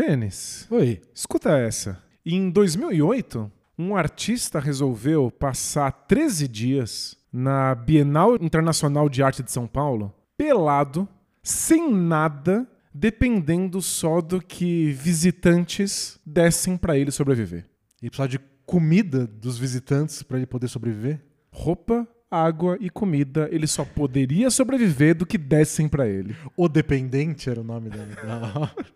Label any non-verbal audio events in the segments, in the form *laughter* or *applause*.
Denis, Oi. escuta essa. Em 2008, um artista resolveu passar 13 dias na Bienal Internacional de Arte de São Paulo, pelado, sem nada, dependendo só do que visitantes dessem pra ele sobreviver. E precisava de comida dos visitantes pra ele poder sobreviver? Roupa, água e comida, ele só poderia sobreviver do que dessem pra ele. O Dependente era o nome dele. da- *laughs*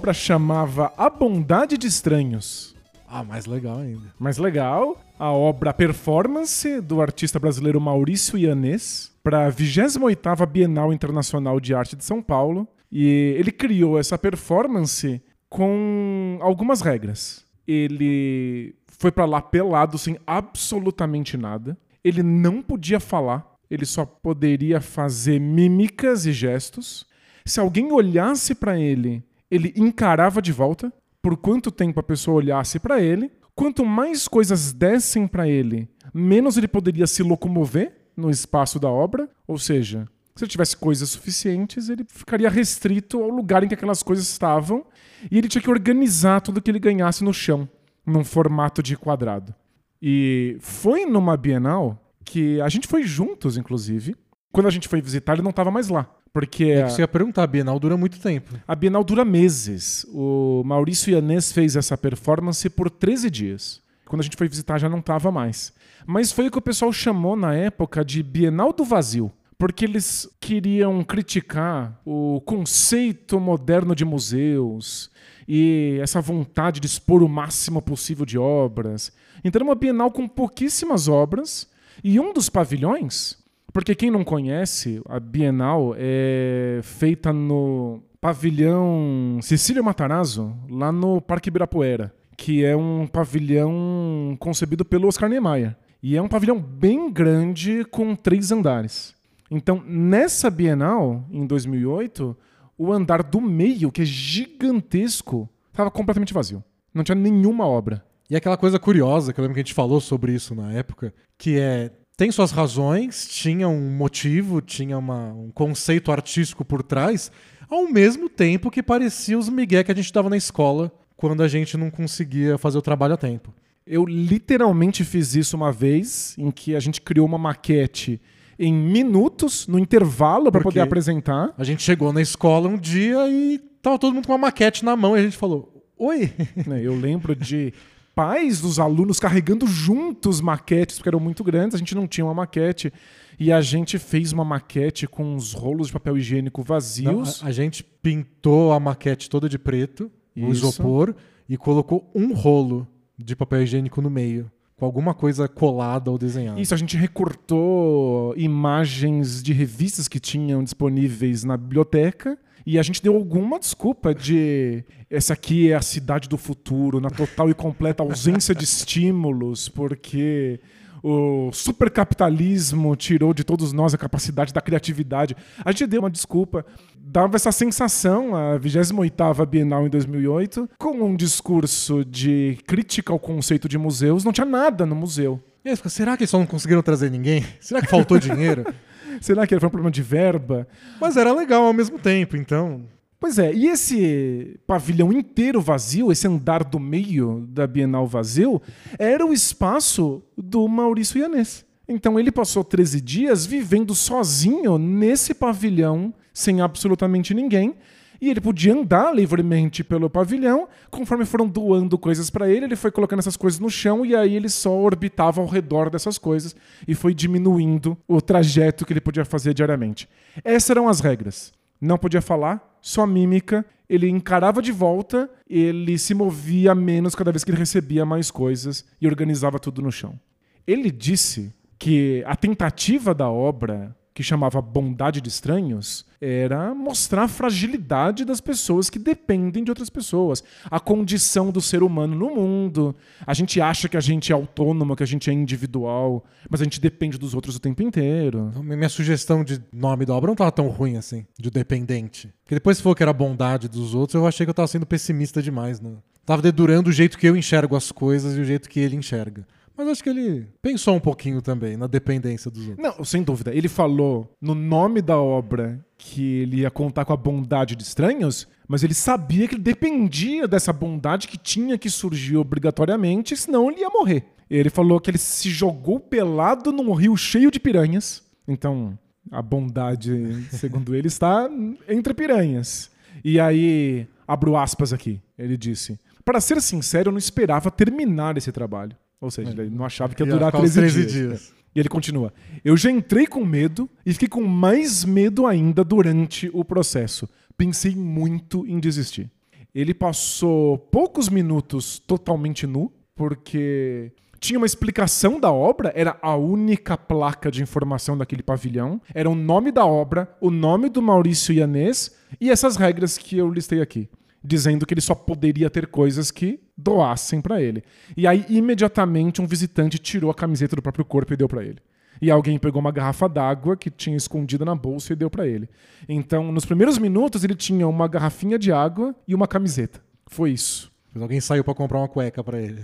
obra chamava A Bondade de Estranhos. Ah, mais legal ainda. Mais legal, a obra Performance do artista brasileiro Maurício Ianês para a 28ª Bienal Internacional de Arte de São Paulo. E ele criou essa performance com algumas regras. Ele foi para lá pelado sem absolutamente nada. Ele não podia falar, ele só poderia fazer mímicas e gestos. Se alguém olhasse para ele, ele encarava de volta. Por quanto tempo a pessoa olhasse para ele, quanto mais coisas dessem para ele, menos ele poderia se locomover no espaço da obra. Ou seja, se ele tivesse coisas suficientes, ele ficaria restrito ao lugar em que aquelas coisas estavam e ele tinha que organizar tudo que ele ganhasse no chão, num formato de quadrado. E foi numa Bienal que a gente foi juntos, inclusive. Quando a gente foi visitar, ele não estava mais lá. Porque É a- que você ia perguntar, a Bienal dura muito tempo. a Bienal dura meses. O Maurício Ianês fez essa performance por 13 dias. Quando a gente foi visitar já não estava mais. Mas foi o que o pessoal chamou na época de Bienal do Vazio. Porque eles queriam criticar o conceito moderno de museus e essa vontade de expor o máximo possível de obras. Então era uma Bienal com pouquíssimas obras e um dos pavilhões porque quem não conhece, a Bienal é feita no pavilhão Cecília Matarazzo, lá no Parque Ibirapuera, que é um pavilhão concebido pelo Oscar Niemeyer. E é um pavilhão bem grande com três andares. Então, nessa Bienal, em 2008, o andar do meio, que é gigantesco, estava completamente vazio. Não tinha nenhuma obra. E aquela coisa curiosa, que eu lembro que a gente falou sobre isso na época, que é. Tem suas razões, tinha um motivo, tinha uma- um conceito artístico por trás, ao mesmo tempo que parecia os migué que a gente dava na escola quando a gente não conseguia fazer o trabalho a tempo. Eu literalmente fiz isso uma vez, em que a gente criou uma maquete em minutos, no intervalo, para poder apresentar. A gente chegou na escola um dia e tava todo mundo com uma maquete na mão e a gente falou: Oi! *laughs* Eu lembro de pais dos alunos carregando juntos maquetes, porque eram muito grandes, a gente não tinha uma maquete. E a gente fez uma maquete com uns rolos de papel higiênico Não, vazios. a, a gente pintou a maquete toda de preto, o isopor, e colocou um rolo de papel higiênico no meio, com alguma coisa colada ou desenhada. Isso, a gente recortou imagens de revistas que tinham disponíveis na biblioteca e a gente deu alguma desculpa de essa aqui é a cidade do futuro, na total e completa ausência de estímulos, porque o supercapitalismo tirou de todos nós a capacidade da criatividade. A gente deu uma desculpa, dava essa sensação, a 28ª Bienal em 2008, com um discurso de crítica ao conceito de museus, não tinha nada no museu. E aí, será que eles só não conseguiram trazer ninguém? Será que faltou dinheiro? *laughs* Será que foi um problema de verba? Mas era legal ao mesmo tempo, então. Pois é, e esse pavilhão inteiro vazio, esse andar do meio da Bienal vazio, era o espaço do Maurício Ianês. Então ele passou 13 dias vivendo sozinho nesse pavilhão, sem absolutamente ninguém. E ele podia andar livremente pelo pavilhão. Conforme foram doando coisas para ele, ele foi colocando essas coisas no chão e aí ele só orbitava ao redor dessas coisas e foi diminuindo o trajeto que ele podia fazer diariamente. Essas eram as regras. Não podia falar, só mímica. Ele encarava de volta, ele se movia menos cada vez que ele recebia mais coisas e organizava tudo no chão. Ele disse que a tentativa da obra que chamava Bondade de Estranhos, era mostrar a fragilidade das pessoas que dependem de outras pessoas, a condição do ser humano no mundo. A gente acha que a gente é autônomo, que a gente é individual, mas a gente depende dos outros o tempo inteiro. Então, minha sugestão de nome da obra não estava tão ruim assim, de dependente. Porque depois se falou que era bondade dos outros, eu achei que eu estava sendo pessimista demais. Né? Tava dedurando o jeito que eu enxergo as coisas e o jeito que ele enxerga. Mas acho que ele pensou um pouquinho também na dependência dos outros. Não, sem dúvida. Ele falou no nome da obra que ele ia contar com a bondade de estranhos, mas ele sabia que ele dependia dessa bondade que tinha que surgir obrigatoriamente, senão ele ia morrer. Ele falou que ele se jogou pelado num rio cheio de piranhas. Então, a bondade, segundo ele, está entre piranhas. E aí, abro aspas aqui, ele disse: Para ser sincero, eu não esperava terminar esse trabalho. Ou seja, ele não achava que ia Ia durar ficar uns 13, 13 dias. dias. E ele continua: Eu já entrei com medo e fiquei com mais medo ainda durante o processo. Pensei muito em desistir. Ele passou poucos minutos totalmente nu, porque tinha uma explicação da obra, era a única placa de informação daquele pavilhão, era o nome da obra, o nome do Maurício Ianês e essas regras que eu listei aqui, dizendo que ele só poderia ter coisas que doassem pra ele. E aí imediatamente um visitante tirou a camiseta do próprio corpo e deu pra ele. E alguém pegou uma garrafa d'água que tinha escondida na bolsa e deu pra ele. Então, nos primeiros minutos ele tinha uma garrafinha de água e uma camiseta. Foi isso. Alguém saiu pra comprar uma cueca pra ele.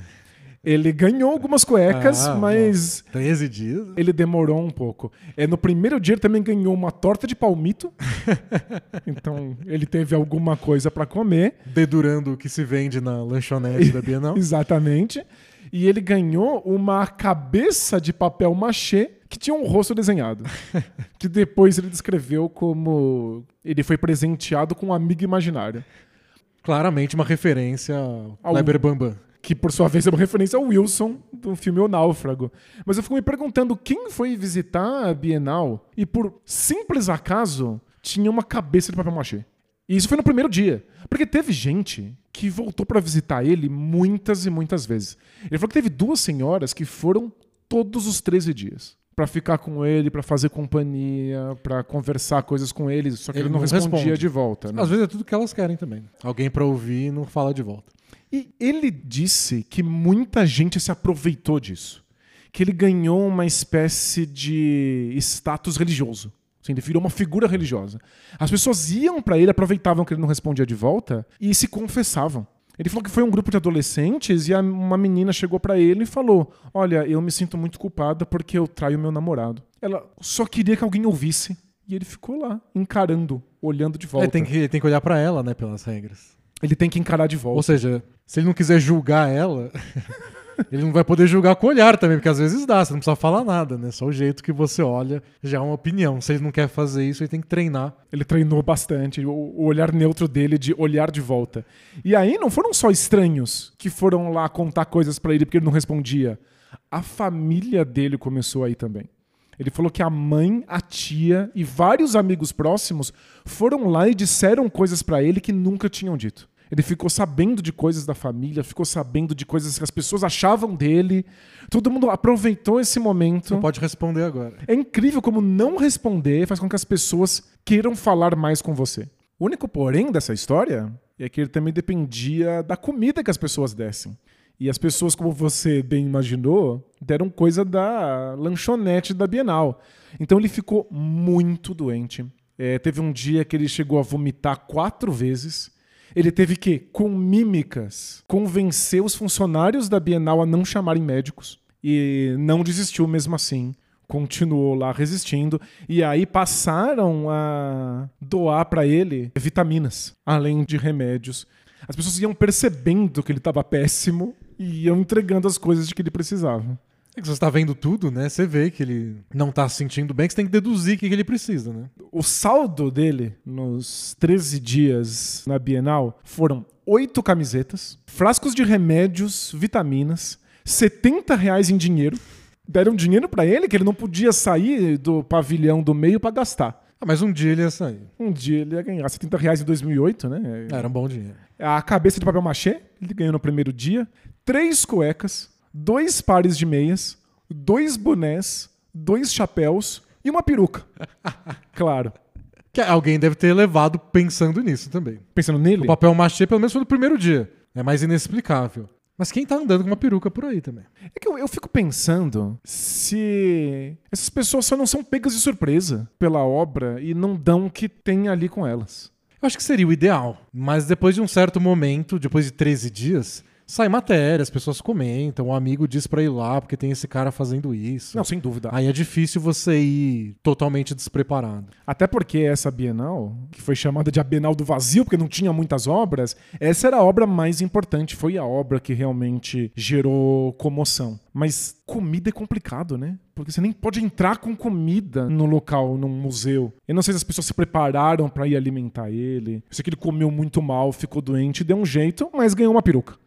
Ele ganhou algumas cuecas, Ah, mas 13 dias? ele demorou um pouco. É, no primeiro dia ele também ganhou uma torta de palmito. *laughs* então ele teve alguma coisa pra comer. Dedurando o que se vende na lanchonete da Bienal. *laughs* Exatamente. E ele ganhou uma cabeça de papel machê que tinha um rosto desenhado. *laughs* que depois ele descreveu como ele foi presenteado com um amigo imaginário. Claramente uma referência ao Kleber Bambam. Que por sua vez é uma referência ao Wilson do filme O Náufrago. Mas eu fico me perguntando quem foi visitar a Bienal e por simples acaso tinha uma cabeça de papel machê. E isso foi no primeiro dia, porque teve gente que voltou pra visitar ele muitas e muitas vezes. Ele falou que teve duas senhoras que foram todos os 13 dias. Pra ficar com ele, pra fazer companhia, pra conversar coisas com ele, só que ele, Ele não respondia responde. de volta. né? Às vezes é tudo que elas querem também. Alguém pra ouvir e não fala de volta. E ele disse que muita gente se aproveitou disso. Que ele ganhou uma espécie de status religioso. Assim, ele virou uma figura religiosa. As pessoas iam pra ele, aproveitavam que ele não respondia de volta e se confessavam. Ele falou que foi um grupo de adolescentes e uma menina chegou pra ele e falou: Olha, eu me sinto muito culpada porque eu traio meu namorado. Ela só queria que alguém ouvisse. E ele ficou lá, encarando, olhando de volta. É, tem que, tem que olhar pra ela, né, pelas regras. Ele tem que encarar de volta. Ou seja, se ele não quiser julgar ela, *laughs* ele não vai poder julgar com o olhar também, porque às vezes dá, você não precisa falar nada, né? Só o jeito que você olha já é uma opinião. Se ele não quer fazer isso, ele tem que treinar. Ele treinou bastante, o, olhar neutro dele de olhar de volta. E aí não foram só estranhos que foram lá contar coisas pra ele porque ele não respondia. A família dele começou aí também. Ele falou que a mãe, a tia e vários amigos próximos foram lá e disseram coisas pra ele que nunca tinham dito. Ele ficou sabendo de coisas da família, ficou sabendo de coisas que as pessoas achavam dele. Todo mundo aproveitou esse momento. Você pode responder agora. É incrível como não responder faz com que as pessoas queiram falar mais com você. O único porém dessa história é que ele também dependia da comida que as pessoas dessem. E as pessoas, como você bem imaginou, deram coisa da lanchonete da Bienal. Então ele ficou muito doente. É, teve um dia que ele chegou a vomitar quatro vezes. Ele teve que, com mímicas, convencer os funcionários da Bienal a não chamarem médicos. E não desistiu mesmo assim. Continuou lá resistindo. E aí passaram a doar pra ele vitaminas, além de remédios. As pessoas iam percebendo que ele estava péssimo e iam entregando as coisas de que ele precisava. É que você está vendo tudo, né? Você vê que ele não tá se sentindo bem, que você tem que deduzir o que ele precisa, né? O saldo dele nos 13 dias na Bienal foram oito camisetas, frascos de remédios, vitaminas, 70 reais em dinheiro. Deram dinheiro pra ele que ele não podia sair do pavilhão do meio pra gastar. Ah, mas um dia ele ia sair. Um dia ele ia ganhar 70 reais em 2008, né? Era um bom dinheiro. A cabeça de papel machê, ele ganhou no primeiro dia. Três cuecas, dois pares de meias, dois bonés, dois chapéus E uma peruca. *laughs* claro. Que alguém deve ter levado pensando nisso também. Pensando nele? O papel machê, pelo menos, foi no primeiro dia. É mais inexplicável. Mas quem tá andando com uma peruca por aí também? É que eu, eu fico pensando se essas pessoas só não são pegas de surpresa pela obra e não dão o que tem ali com elas. Eu acho que seria o ideal. Mas depois de um certo momento, depois de 13 dias, sai matéria, as pessoas comentam, o amigo diz pra ir lá porque tem esse cara fazendo isso. Não, sem dúvida. Aí é difícil você ir totalmente despreparado. Até porque essa Bienal, que foi chamada de a Bienal do Vazio, porque não tinha muitas obras, essa era a obra mais importante, foi a obra que realmente gerou comoção. Mas comida é complicado, né? Porque você nem pode entrar com comida no local, num museu. Eu não sei se as pessoas se prepararam pra ir alimentar ele. Eu sei que ele comeu muito mal, ficou doente, deu um jeito, mas ganhou uma peruca.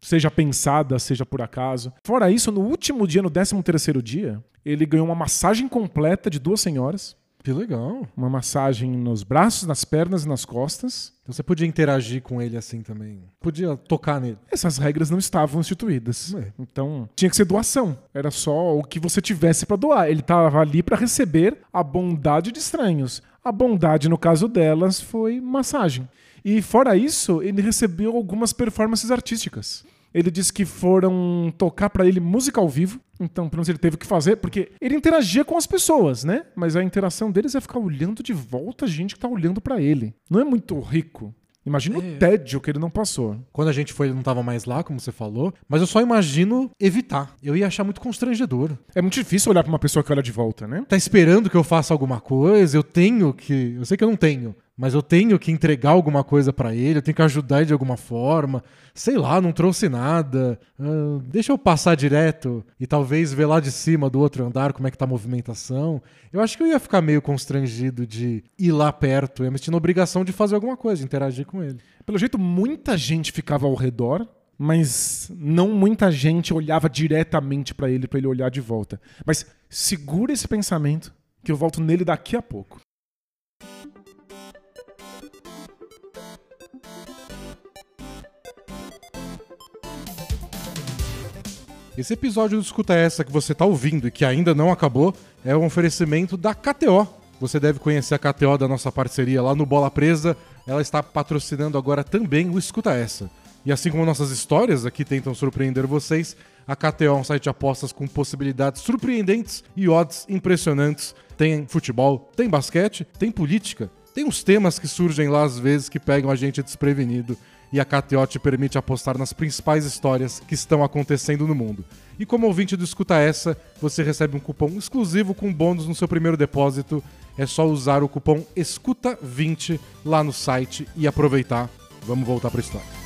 Seja pensada, seja por acaso. Fora isso, no último dia, no 13 terceiro dia, ele ganhou uma massagem completa de duas senhoras. Que legal. Uma massagem nos braços, nas pernas e nas costas. Então você podia interagir com ele assim também. Podia tocar nele. Essas regras não estavam instituídas. É. Então, tinha que ser doação. Era só o que você tivesse pra doar. Ele estava ali pra receber a bondade de estranhos. A bondade, no caso delas, foi massagem. E fora isso, ele recebeu algumas performances artísticas. Ele disse que foram tocar pra ele música ao vivo. Então, pelo menos ele teve que fazer, porque ele interagia com as pessoas, né? Mas a interação deles é ficar olhando de volta a gente que tá olhando pra ele. Não é muito rico. Imagina É. o tédio que ele não passou. Quando a gente foi, ele não tava mais lá, como você falou. Mas eu só imagino evitar. Eu ia achar muito constrangedor. É muito difícil olhar pra uma pessoa que olha de volta, né? Tá esperando que eu faça alguma coisa, eu tenho que. Eu sei que eu não tenho. Mas eu tenho que entregar alguma coisa pra ele, eu tenho que ajudar ele de alguma forma. Sei lá, não trouxe nada. Ah, deixa eu passar direto e talvez ver lá de cima do outro andar como é que tá a movimentação. Eu acho que eu ia ficar meio constrangido de ir lá perto, eu ia me sentir na obrigação de fazer alguma coisa, interagir com ele. Pelo jeito, muita gente ficava ao redor, mas não muita gente olhava diretamente pra ele pra ele olhar de volta. Mas segura esse pensamento que eu volto nele daqui a pouco. Esse episódio do Escuta Essa que você tá ouvindo e que ainda não acabou é um oferecimento da KTO. Você deve conhecer a KTO da nossa parceria lá no Bola Presa. Ela está patrocinando agora também o Escuta Essa. E assim como nossas histórias aqui tentam surpreender vocês, a KTO é um site de apostas com possibilidades surpreendentes e odds impressionantes. Tem futebol, tem basquete, tem política, tem uns temas que surgem lá às vezes que pegam a gente desprevenido e a KTO te permite apostar nas principais histórias que estão acontecendo no mundo. E como ouvinte do Escuta Essa, você recebe um cupom exclusivo com bônus no seu primeiro depósito. É só usar o cupom ESCUTA20 lá no site e aproveitar. Vamos voltar para a história.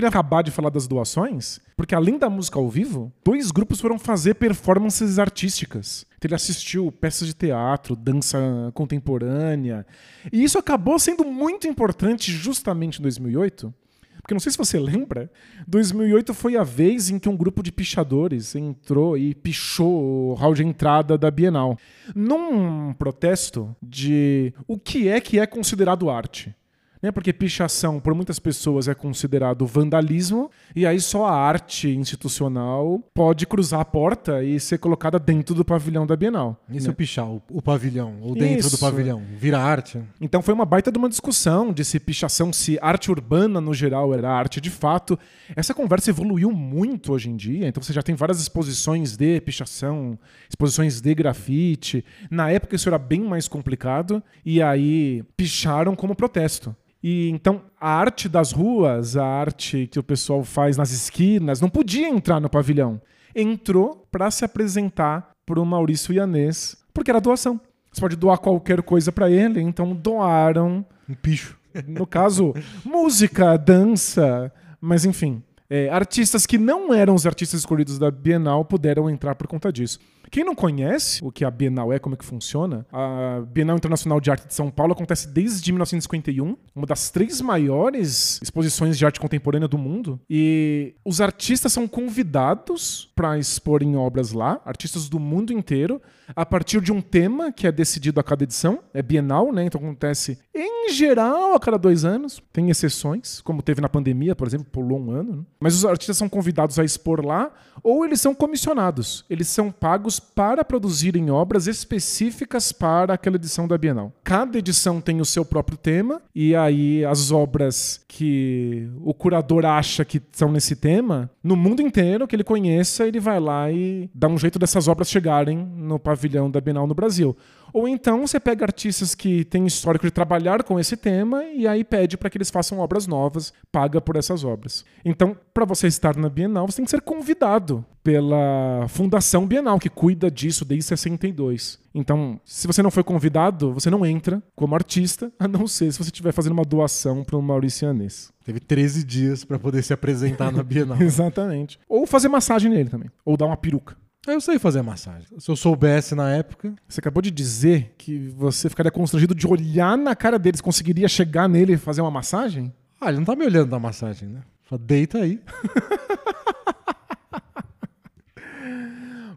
queria acabar de falar das doações, porque além da música ao vivo, dois grupos foram fazer performances artísticas. Então ele assistiu peças de teatro, dança contemporânea. E isso acabou sendo muito importante justamente em 2008. Porque não sei se você *laughs* lembra, 2008 foi a vez em que um grupo de pichadores entrou e pichou o hall de entrada da Bienal. Num protesto de o que é que é considerado arte né? Porque pichação, por muitas pessoas, é considerado vandalismo, e aí só a arte institucional pode cruzar a porta e ser colocada dentro do pavilhão da Bienal. E se né? eu pichar o, o pavilhão, ou dentro do Isso. pavilhão? Vira arte? Então foi uma baita de uma discussão de se pichação, se arte urbana no geral era arte de fato. Essa conversa evoluiu muito hoje em dia, então você já tem várias exposições de pichação, exposições de grafite. Na época isso era bem mais complicado, e aí picharam como protesto. E então a arte das ruas, a arte que o pessoal faz nas esquinas, não podia entrar no pavilhão. Entrou para se apresentar pro Maurício Ianês, porque era doação. Você pode doar qualquer coisa para ele, então doaram, Um picho. no caso, música, dança, mas enfim. é, artistas que não eram os artistas escolhidos da Bienal puderam entrar por conta disso. Quem não conhece o que a Bienal é, como é que funciona, a Bienal Internacional de Arte de São Paulo acontece desde 1951, uma das três maiores exposições de arte contemporânea do mundo. E os artistas são convidados para expor em obras lá, artistas do mundo inteiro, a partir de um tema que é decidido a cada edição. É bienal, né? Então acontece em geral a cada dois anos. Tem exceções, como teve na pandemia, por exemplo, pulou um ano. Né? Mas os artistas são convidados a expor lá ou eles são comissionados. Eles são pagos para produzirem obras específicas para aquela edição da Bienal. Cada edição tem o seu próprio tema e aí as obras que o curador acha que são nesse tema, no mundo inteiro que ele conheça, ele vai lá e dá um jeito dessas obras chegarem no pavilhão da Bienal no Brasil. Ou então você pega artistas que têm histórico de trabalhar com esse tema e aí pede para que eles façam obras novas, paga por essas obras. Então, para você estar na Bienal, você tem que ser convidado pela Fundação Bienal, que cuida disso desde 62. Então, se você não foi convidado, você não entra como artista, a não ser se você estiver fazendo uma doação para o Maurício Anês. Teve 13 dias para poder se apresentar na *laughs* Bienal. Exatamente. Ou fazer massagem nele também. Ou dar uma peruca. Eu sei fazer massagem. Se eu soubesse na época. Você acabou de dizer que você ficaria constrangido de olhar na cara deles, conseguiria chegar nele e fazer uma massagem? Ah, ele não tá me olhando na massagem, né? Só deita aí. *laughs*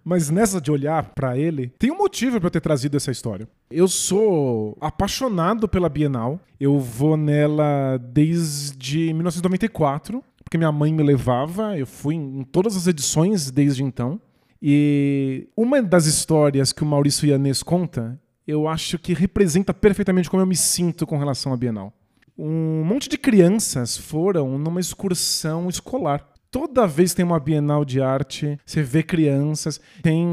Mas nessa de olhar para ele, tem um motivo para eu ter trazido essa história. Eu sou apaixonado pela Bienal. Eu vou nela desde 1994, porque minha mãe me levava. Eu fui em todas as edições desde então. E uma das histórias que o Maurício Ianês conta, eu acho que representa perfeitamente como eu me sinto com relação à Bienal. Um monte de crianças foram numa excursão escolar toda vez tem uma Bienal de arte, você vê crianças, tem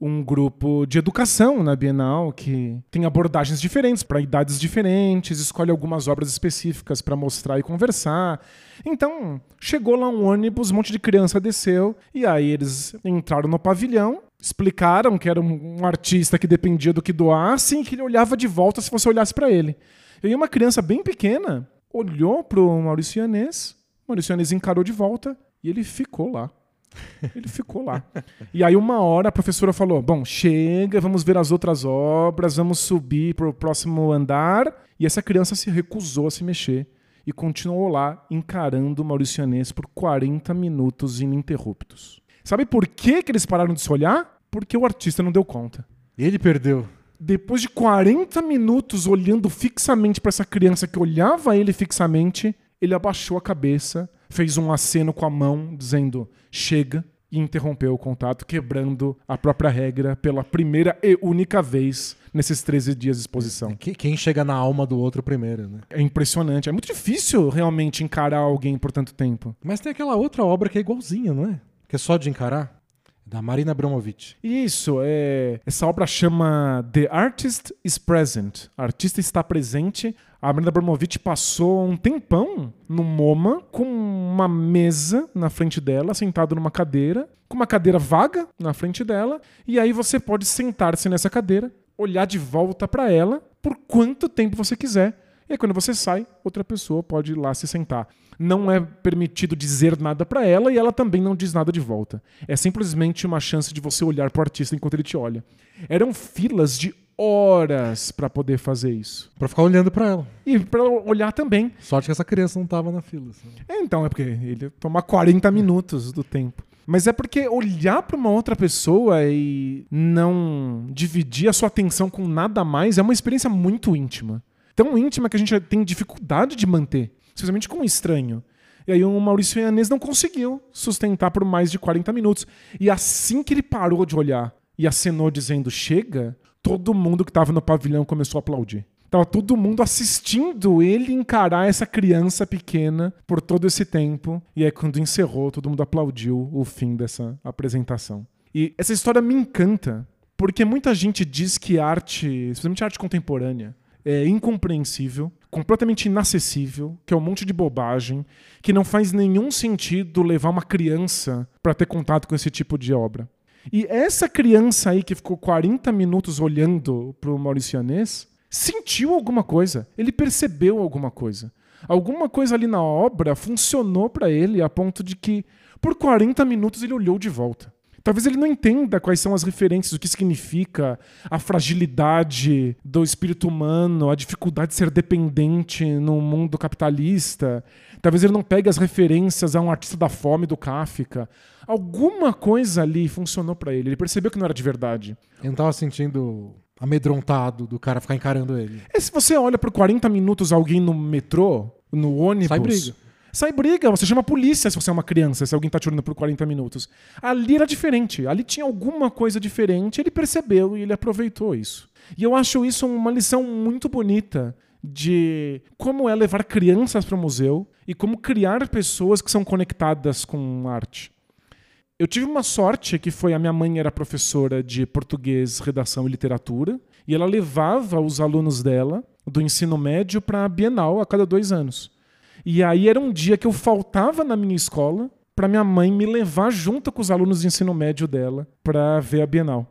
um grupo de educação na Bienal que tem abordagens diferentes para idades diferentes, escolhe algumas obras específicas para mostrar e conversar. Então, chegou lá um ônibus, um monte de criança desceu, e aí eles entraram no pavilhão, explicaram que era um, artista que dependia do que doasse e que ele olhava de volta se você olhasse para ele. E uma criança bem pequena olhou pro Maurício Ianês, Maurício Ianês encarou de volta, e ele ficou lá. Ele ficou lá. E aí, uma hora, a professora falou: Bom, chega, vamos ver as outras obras, vamos subir para o próximo andar. E essa criança se recusou a se mexer e continuou lá encarando o Mauricianês por 40 minutos ininterruptos. Sabe por que, que eles pararam de se olhar? Porque o artista não deu conta. Ele perdeu. Depois de 40 minutos olhando fixamente para essa criança que olhava ele fixamente, ele abaixou a cabeça fez um aceno com a mão dizendo chega e interrompeu o contato, quebrando a própria regra pela primeira e única vez nesses 13 dias de exposição. Quem chega na alma do outro primeiro, né? É impressionante. É muito difícil realmente encarar alguém por tanto tempo. Mas tem aquela outra obra que é igualzinha, não é? Que é só de encarar. Da Marina Abramovic. Isso, é. Essa obra chama The Artist is Present. A artista está presente. A Marina Abramovic passou um tempão no MoMA com uma mesa na frente dela, sentado numa cadeira, com uma cadeira vaga na frente dela, e aí você pode sentar-se nessa cadeira, olhar de volta para ela por quanto tempo você quiser. E aí, quando você sai, outra pessoa pode ir lá se sentar não é permitido dizer nada para ela e ela também não diz nada de volta. É simplesmente uma chance de você olhar pro artista enquanto ele te olha. Eram filas de horas para poder fazer isso. Para ficar olhando para ela. E para olhar também. Sorte que essa criança não tava na fila. É, então, é porque ele toma 40 minutos do tempo. Mas é porque olhar para uma outra pessoa e não dividir a sua atenção com nada mais é uma experiência muito íntima. Tão íntima que a gente tem dificuldade de manter especialmente com um estranho. E aí o Maurício Ianês não conseguiu sustentar por mais de 40 minutos. E assim que ele parou de olhar e acenou dizendo chega, todo mundo que estava no pavilhão começou a aplaudir. Tava todo mundo assistindo ele encarar essa criança pequena por todo esse tempo. E aí, quando encerrou, todo mundo aplaudiu o fim dessa apresentação. E essa história me encanta, porque muita gente diz que arte, especialmente arte contemporânea, é incompreensível, completamente inacessível, que é um monte de bobagem, que não faz nenhum sentido levar uma criança para ter contato com esse tipo de obra. E essa criança aí que ficou 40 minutos olhando para o Mauricianês sentiu alguma coisa, ele percebeu alguma coisa. Alguma coisa ali na obra funcionou para ele a ponto de que por 40 minutos ele olhou de volta. Talvez ele não entenda quais são as referências, o que significa a fragilidade do espírito humano, a dificuldade de ser dependente no mundo capitalista. Talvez ele não pegue as referências a um artista da fome do Kafka. Alguma coisa ali funcionou para ele. Ele percebeu que não era de verdade. Ele não tava sentindo amedrontado do cara ficar encarando ele. E se você olha por 40 minutos alguém no metrô, no ônibus. Sai briga. Sai briga, você chama a polícia se você é uma criança, se alguém tá te olhando por 40 minutos. Ali era diferente, ali tinha alguma coisa diferente, ele percebeu e ele aproveitou isso. E eu acho isso uma lição muito bonita de como é levar crianças para o museu e como criar pessoas que são conectadas com arte. Eu tive uma sorte que foi a minha mãe era professora de português, redação e literatura, e ela levava os alunos dela do ensino médio para a Bienal a cada dois anos. E aí era um dia que eu faltava na minha escola para minha mãe me levar junto com os alunos de ensino médio dela para ver a Bienal.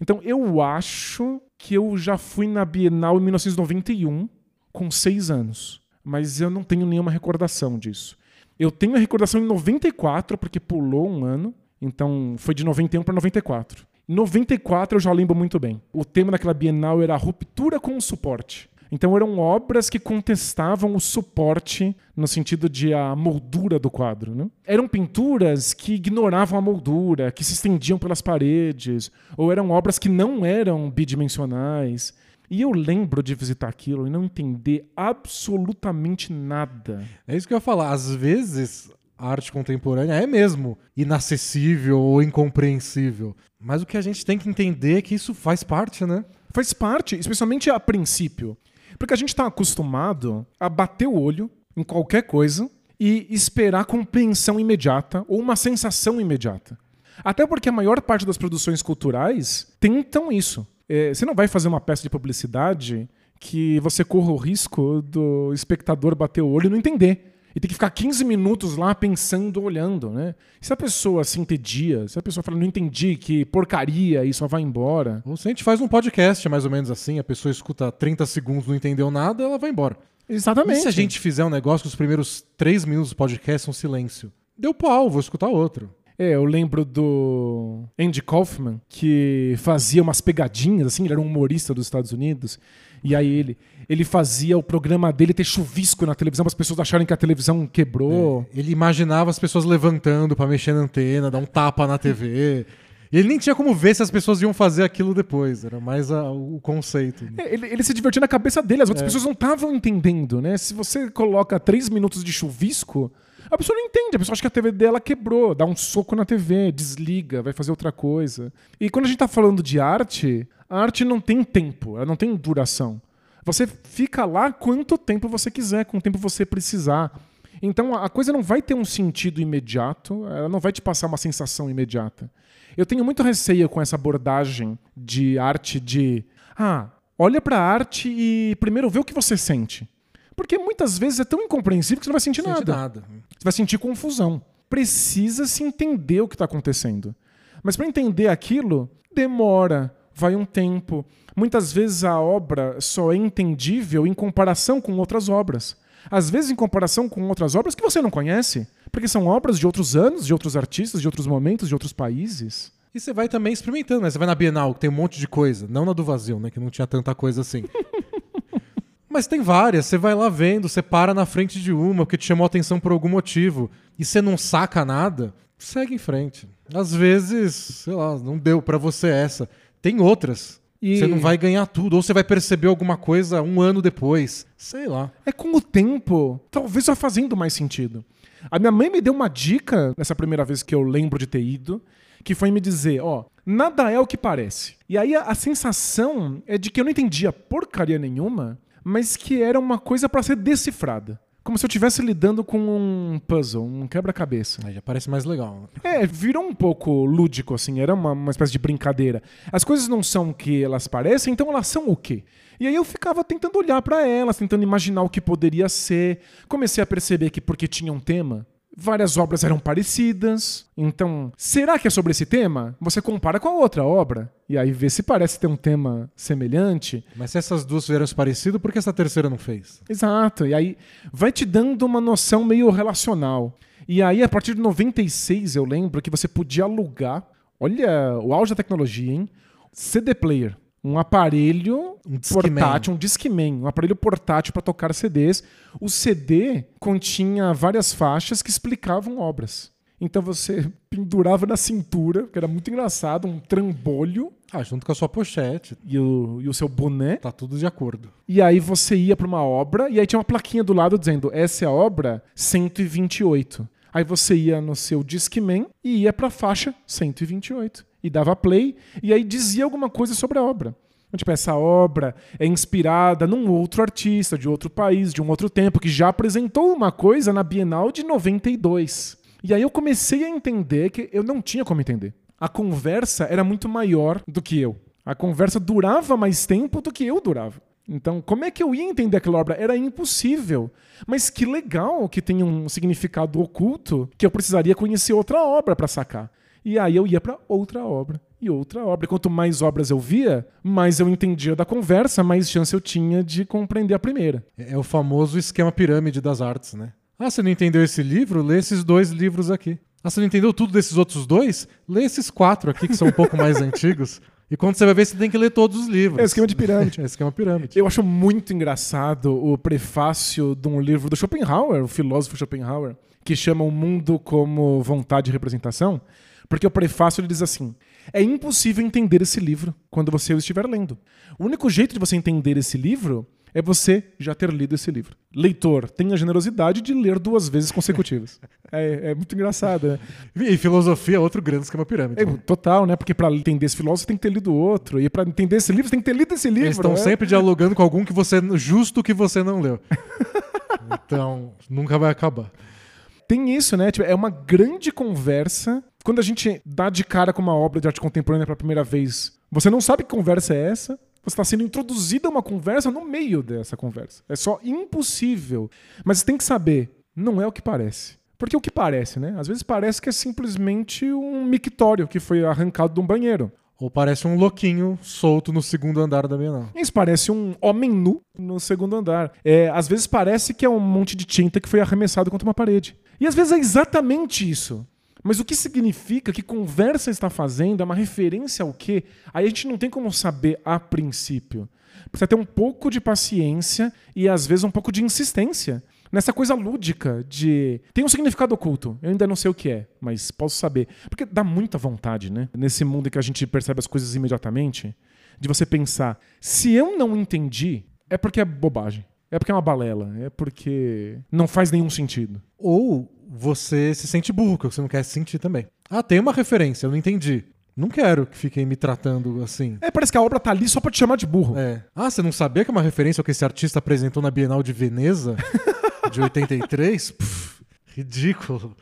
Então eu acho que eu já fui na Bienal em 1991 com seis anos, mas eu não tenho nenhuma recordação disso. Eu tenho a recordação em 94 porque pulou um ano, então foi de 91 para 94. Em 94 eu já lembro muito bem. O tema daquela Bienal era a ruptura com o suporte. Então eram obras que contestavam o suporte no sentido de a moldura do quadro. Né? Eram pinturas que ignoravam a moldura, que se estendiam pelas paredes, ou eram obras que não eram bidimensionais. E eu lembro de visitar aquilo e não entender absolutamente nada. É isso que eu ia falar. Às vezes a arte contemporânea é mesmo inacessível ou incompreensível. Mas o que a gente tem que entender é que isso faz parte, né? Faz parte, especialmente a princípio. Porque a gente está acostumado a bater o olho em qualquer coisa e esperar compreensão imediata ou uma sensação imediata. Até porque a maior parte das produções culturais tentam isso. É, você não vai fazer uma peça de publicidade que você corra o risco do espectador bater o olho e não entender. E tem que ficar 15 minutos lá pensando, olhando, né? Se a pessoa se entedia, se a pessoa fala, não entendi, que porcaria, e só vai embora. Ou se a gente faz um podcast mais ou menos assim, a pessoa escuta 30 segundos, não entendeu nada, ela vai embora. Exatamente. E se a gente fizer um negócio que os primeiros 3 minutos do podcast são silêncio? Deu pau, vou escutar outro. É, eu lembro do Andy Kaufman, que fazia umas pegadinhas, assim, ele era um humorista dos Estados Unidos, e aí ele, ele fazia o programa dele ter chuvisco na televisão para as pessoas acharem que a televisão quebrou. É, ele imaginava as pessoas levantando para mexer na antena, dar um tapa na TV. E ele nem tinha como ver se as pessoas iam fazer aquilo depois, era mais a, o conceito. É, ele, ele, se divertia na cabeça dele, as outras é. pessoas não estavam entendendo, né? Se você coloca três minutos de chuvisco, a pessoa não entende, a pessoa acha que a TV dela quebrou, dá um soco na TV, desliga, vai fazer outra coisa. E quando a gente está falando de arte, a arte não tem tempo, ela não tem duração. Você fica lá quanto tempo você quiser, com o tempo você precisar. Então a coisa não vai ter um sentido imediato, ela não vai te passar uma sensação imediata. Eu tenho muito receio com essa abordagem de arte de ah, olha para a arte e primeiro vê o que você sente. Porque muitas vezes é tão incompreensível que você não vai sentir nada. nada. Você vai sentir confusão. Precisa se entender o que está acontecendo. Mas para entender aquilo, demora, vai um tempo. Muitas vezes a obra só é entendível em comparação com outras obras. Às vezes em comparação com outras obras que você não conhece, porque são obras de outros anos, de outros artistas, de outros momentos, de outros países. E você vai também experimentando, né? Você vai na Bienal, que tem um monte de coisa. Não na do vazio, né? Que não tinha tanta coisa assim. *laughs* Mas tem várias, você vai lá vendo, você para na frente de uma porque te chamou a atenção por algum motivo e você não saca nada, segue em frente. Às vezes, sei lá, não deu para você essa. Tem outras. E... Você não vai ganhar tudo, ou você vai perceber alguma coisa um ano depois. Sei lá. É com o tempo, talvez vá fazendo mais sentido. A minha mãe me deu uma dica nessa primeira vez que eu lembro de ter ido, que foi me dizer, ó, nada é o que parece. E aí a, a sensação é de que eu não entendia porcaria nenhuma, mas que era uma coisa para ser decifrada. Como se eu estivesse lidando com um puzzle, um quebra-cabeça. Aí já parece mais legal. É, virou um pouco lúdico, assim, era uma, uma espécie de brincadeira. As coisas não são o que elas parecem, então elas são o quê? E aí eu ficava tentando olhar para elas, tentando imaginar o que poderia ser. Comecei a perceber que porque tinha um tema, Várias obras eram parecidas. Então, será que é sobre esse tema? Você compara com a outra obra e aí vê se parece ter um tema semelhante. Mas se essas duas vieram parecido, por que essa terceira não fez? Exato. E aí vai te dando uma noção meio relacional. E aí, a partir de 96, eu lembro que você podia alugar olha o auge da tecnologia, hein? CD player, um aparelho Um portátil, um Discman, um aparelho portátil para tocar CDs. O CD continha várias faixas que explicavam obras. Então você *laughs* pendurava na cintura, que era muito engraçado, um trambolho Ah, junto com a sua pochete. e o, e o seu boné. Tá tudo de acordo. E aí você ia para uma obra e aí tinha uma plaquinha do lado dizendo: essa é a obra 128. Aí você ia no seu Discman e ia para a faixa 128 e dava play e aí dizia alguma coisa sobre a obra. Então, Tipo, essa obra é inspirada num outro artista de outro país, de um outro tempo, que já apresentou uma coisa na Bienal de 92. E aí eu comecei a entender que eu não tinha como entender. A conversa era muito maior do que eu. A conversa durava mais tempo do que eu durava. Então, como é que eu ia entender aquela obra? Era impossível. Mas que legal que tem um significado oculto que eu precisaria conhecer outra obra para sacar. E aí eu ia para outra obra e outra obra. E quanto mais obras eu via, mais eu entendia da conversa, mais chance eu tinha de compreender a primeira. É é o famoso esquema pirâmide das artes, né? Ah, você não entendeu esse livro? Lê esses dois livros aqui. Ah, você não entendeu tudo desses outros dois? Lê esses quatro aqui, que são um pouco mais *laughs* antigos. E quando você vai ver, você tem que ler todos os livros. É esquema de pirâmide. *laughs* É esquema pirâmide. Eu acho muito engraçado o prefácio de um livro do Schopenhauer, o filósofo Schopenhauer, que chama O Mundo como Vontade e Representação, porque o prefácio ele diz assim: é impossível entender esse livro quando você o estiver lendo. O único jeito de você entender esse livro é você já ter lido esse livro. Leitor, tenha a generosidade de ler duas vezes consecutivas. *laughs* é, é muito engraçado, né? E filosofia é outro grande esquema pirâmide. É, né? total, né? Porque pra entender esse filósofo você tem que ter lido outro. E pra entender esse livro você tem que ter lido esse livro. Eles estão né? sempre dialogando com algum que você justo que você não leu. *laughs* então, nunca vai acabar. Tem isso, né? Tipo, é uma grande conversa. Quando a gente dá de cara com uma obra de arte contemporânea pela primeira vez, você não sabe que conversa é essa. Você está sendo introduzida a uma conversa no meio dessa conversa. É só impossível. Mas você tem que saber, não é o que parece. Porque o que parece, né? Às vezes parece que é simplesmente um mictório que foi arrancado de um banheiro. Ou parece um louquinho solto no segundo andar da Bienal. Isso parece um homem nu no segundo andar. É, às vezes parece que é um monte de tinta que foi arremessado contra uma parede. E às vezes é exatamente isso. Mas o que significa, que conversa está fazendo, é uma referência ao quê? Aí a gente não tem como saber a princípio. Precisa ter um pouco de paciência e às vezes um pouco de insistência. Nessa coisa lúdica de. Tem um significado oculto. Eu ainda não sei o que é, mas posso saber. Porque dá muita vontade, né? Nesse mundo em que a gente percebe as coisas imediatamente, de você pensar: se eu não entendi, é porque é bobagem. É porque é uma balela. É porque não faz nenhum sentido. Ou você se sente burro, que você não quer se sentir também. Ah, tem uma referência, eu não entendi. Não quero que fiquem me tratando assim. É, parece que a obra tá ali só pra te chamar de burro. É. Ah, você não sabia que é uma referência ao que esse artista apresentou na Bienal de Veneza *laughs* de 83? Pff, ridículo.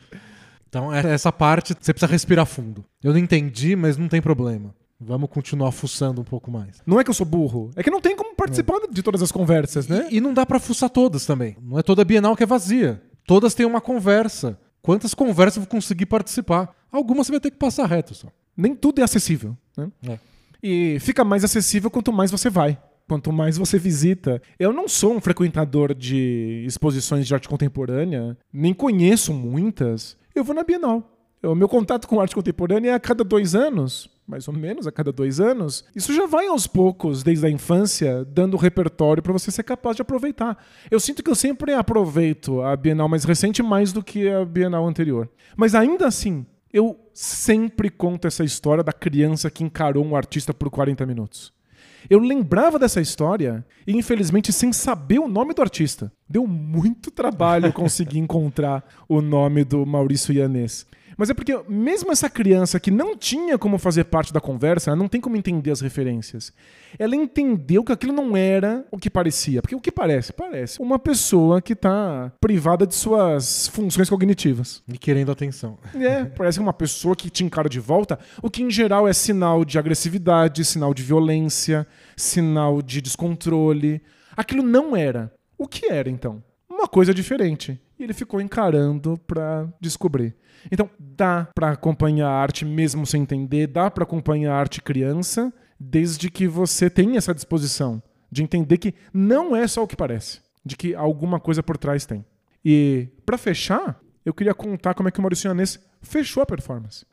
Então, é- essa parte você precisa respirar fundo. Eu não entendi, mas não tem problema. Vamos continuar fuçando um pouco mais. Não é que eu sou burro. É que não tem como participar de todas as conversas, né? E, e não dá pra fuçar todas também. Não é toda Bienal que é vazia. Todas têm uma conversa. Quantas conversas eu vou conseguir participar? Algumas você vai ter que passar reto só. Nem tudo é acessível. Né? É. E fica mais acessível quanto mais você vai. Quanto mais você visita. Eu não sou um frequentador de exposições de arte contemporânea, nem conheço muitas. Eu vou na Bienal. O meu contato com arte contemporânea é a cada dois anos, mais ou menos a cada dois anos. Isso já vai aos poucos, desde a infância, dando repertório para você ser capaz de aproveitar. Eu sinto que eu sempre aproveito a Bienal mais recente mais do que a Bienal anterior. Mas ainda assim, eu sempre conto essa história da criança que encarou um artista por 40 minutos. Eu lembrava dessa história e, infelizmente, sem saber o nome do artista. Deu muito trabalho *laughs* conseguir encontrar o nome do Maurício Ianês. Mas é porque, mesmo essa criança que não tinha como fazer parte da conversa, ela não tem como entender as referências. Ela entendeu que aquilo não era o que parecia. Porque o que parece? Parece uma pessoa que está privada de suas funções cognitivas. E querendo atenção. É, parece uma pessoa que te encara de volta, o que em geral é sinal de agressividade, sinal de violência, sinal de descontrole. Aquilo não era. O que era então? Uma coisa diferente. E ele ficou encarando pra descobrir. Então, dá pra acompanhar a arte mesmo sem entender, dá pra acompanhar a arte criança, desde que você tenha essa disposição de entender que não é só o que parece, de que alguma coisa por trás tem. E pra fechar, eu queria contar como é que o Maurício Yanês fechou a performance.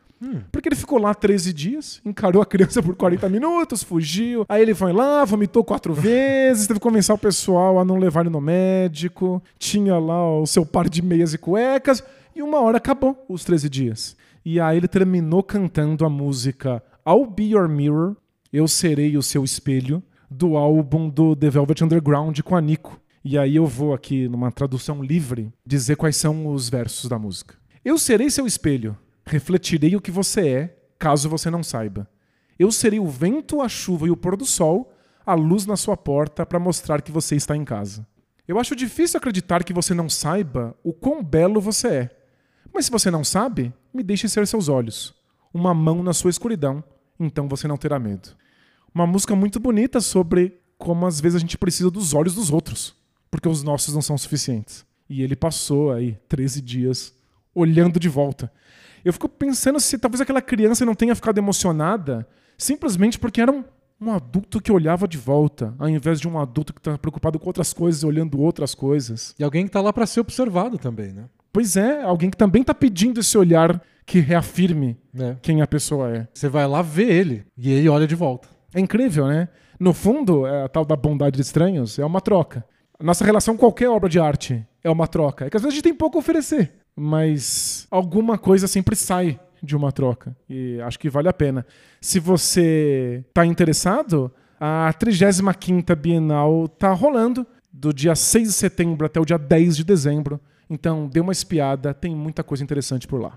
Porque ele ficou lá 13 dias, encarou a criança por 40 minutos, fugiu. Aí ele foi lá, vomitou quatro *laughs* vezes, teve que convencer o pessoal a não levar ele no médico. Tinha lá o seu par de meias e cuecas. E uma hora acabou os 13 dias. E aí ele terminou cantando a música I'll Be Your Mirror, Eu Serei o Seu Espelho, do álbum do The Velvet Underground com a Nico. E aí eu vou aqui, numa tradução livre, dizer quais são os versos da música. Eu serei seu espelho, refletirei o que você é, caso você não saiba. Eu serei o vento, a chuva e o pôr do sol, a luz na sua porta para mostrar que você está em casa. Eu acho difícil acreditar que você não saiba o quão belo você é. Mas se você não sabe, me deixe ser seus olhos. Uma mão na sua escuridão, então você não terá medo. Uma música muito bonita sobre como às vezes a gente precisa dos olhos dos outros, porque os nossos não são suficientes. E ele passou aí 13 dias olhando de volta. Eu fico pensando se talvez aquela criança não tenha ficado emocionada simplesmente porque era um, um adulto que olhava de volta, ao invés de um adulto que está preocupado com outras coisas, olhando outras coisas. E alguém que tá lá para ser observado também, né? Pois é, alguém que também está pedindo esse olhar que reafirme É. quem a pessoa é. Você vai lá ver ele e ele olha de volta. É incrível, né? No fundo, é a tal da bondade de estranhos é uma troca. Nossa relação com qualquer obra de arte é uma troca. É que às vezes a gente tem pouco a oferecer, mas alguma coisa sempre sai de uma troca. E acho que vale a pena. Se você está interessado, a 35ª Bienal tá rolando do dia 6 de setembro até o dia 10 de dezembro. Então, dê uma espiada, tem muita coisa interessante por lá.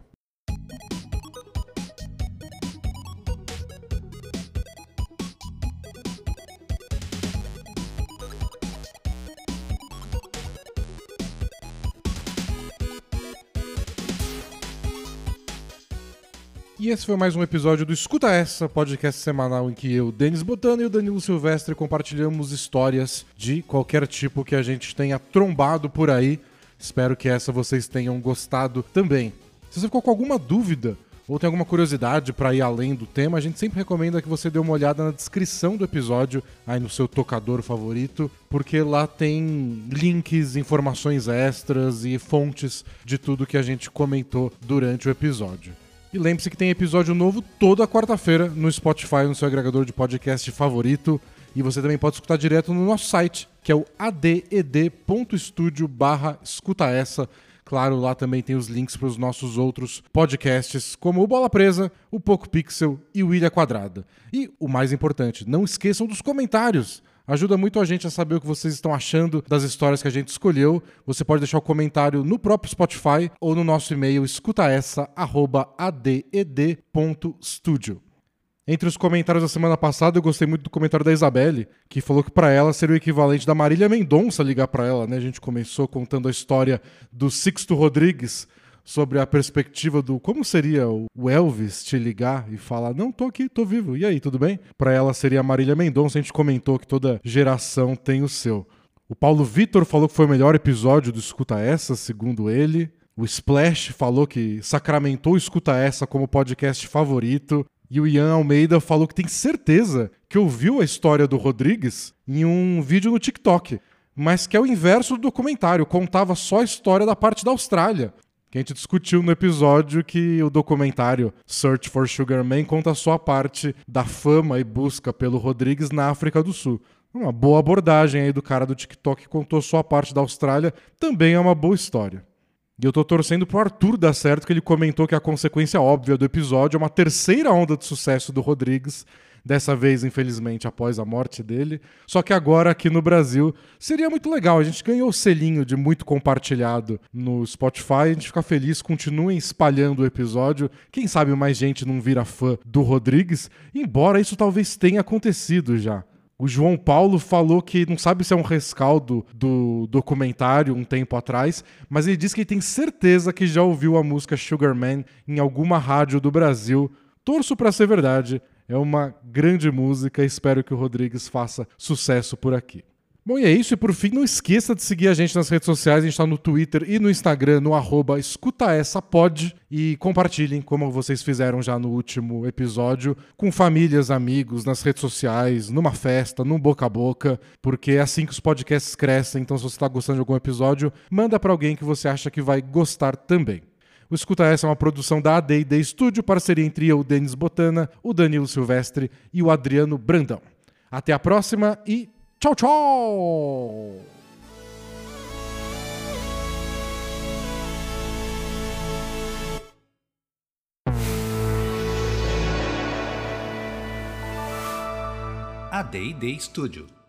E esse foi mais um episódio do Escuta Essa, podcast semanal em que eu, Denis Botano e o Danilo Silvestre compartilhamos histórias de qualquer tipo que a gente tenha trombado por aí. Espero que essa vocês tenham gostado também. Se você ficou com alguma dúvida ou tem alguma curiosidade para ir além do tema, a gente sempre recomenda que você dê uma olhada na descrição do episódio, aí no seu tocador favorito, porque lá tem links, informações extras e fontes de tudo que a gente comentou durante o episódio. E lembre-se que tem episódio novo toda quarta-feira no Spotify, no seu agregador de podcast favorito. E você também pode escutar direto no nosso site, que é o aded.studio barra escuta essa. Claro, lá também tem os links para os nossos outros podcasts, como o Bola Presa, o Poco Pixel e o Ilha Quadrada. E o mais importante, não esqueçam dos comentários. Ajuda muito a gente a saber o que vocês estão achando das histórias que a gente escolheu. Você pode deixar o comentário no próprio Spotify ou no nosso e-mail escutaessa@aded.studio. Entre os comentários da semana passada, eu gostei muito do comentário da Isabelle, que falou que pra ela seria o equivalente da Marília Mendonça ligar pra ela, né? A gente começou contando a história do Sixto Rodrigues sobre a perspectiva do como seria o Elvis te ligar e falar: "Não, tô aqui, tô vivo. E aí, tudo bem?". Pra ela seria a Marília Mendonça, a gente comentou que toda geração tem o seu. O Paulo Vitor falou que foi o melhor episódio do Escuta Essa, segundo ele. O Splash falou que sacramentou Escuta Essa como podcast favorito. E o Ian Almeida falou que tem certeza que ouviu a história do Rodrigues em um vídeo no TikTok, mas que é o inverso do documentário, contava só a história da parte da Austrália. Que a gente discutiu no episódio que o documentário Search for Sugar Man conta só a parte da fama e busca pelo Rodrigues na África do Sul. Uma boa abordagem aí do cara do TikTok que contou só a parte da Austrália, também é uma boa história. E eu tô torcendo pro Arthur dar certo, que ele comentou que a consequência óbvia do episódio é uma terceira onda de sucesso do Rodrigues, dessa vez, infelizmente, após a morte dele. Só que agora, aqui no Brasil, seria muito legal. A gente ganhou o selinho de muito compartilhado no Spotify. A gente fica feliz, continuem espalhando o episódio. Quem sabe mais gente não vira fã do Rodrigues, embora isso talvez tenha acontecido já. O João Paulo falou que não sabe se é um rescaldo do documentário um tempo atrás, mas ele disse que tem certeza que já ouviu a música Sugar Man em alguma rádio do Brasil. Torço para ser verdade. É uma grande música. Espero que o Rodrigues faça sucesso por aqui. Bom, e é isso. E por fim, não esqueça de seguir a gente nas redes sociais. A gente está no Twitter e no Instagram, no arroba escutaessapod. E compartilhem, como vocês fizeram já no último episódio, com famílias, amigos, nas redes sociais, numa festa, num boca a boca, porque é assim que os podcasts crescem. Então, se você está gostando de algum episódio, manda para alguém que você acha que vai gostar também. O Escuta Essa é uma produção da AD&D Studio, parceria entre eu, Denis Botana, o Danilo Silvestre e o Adriano Brandão. Até a próxima e tchau, tchau! A D&D Studio.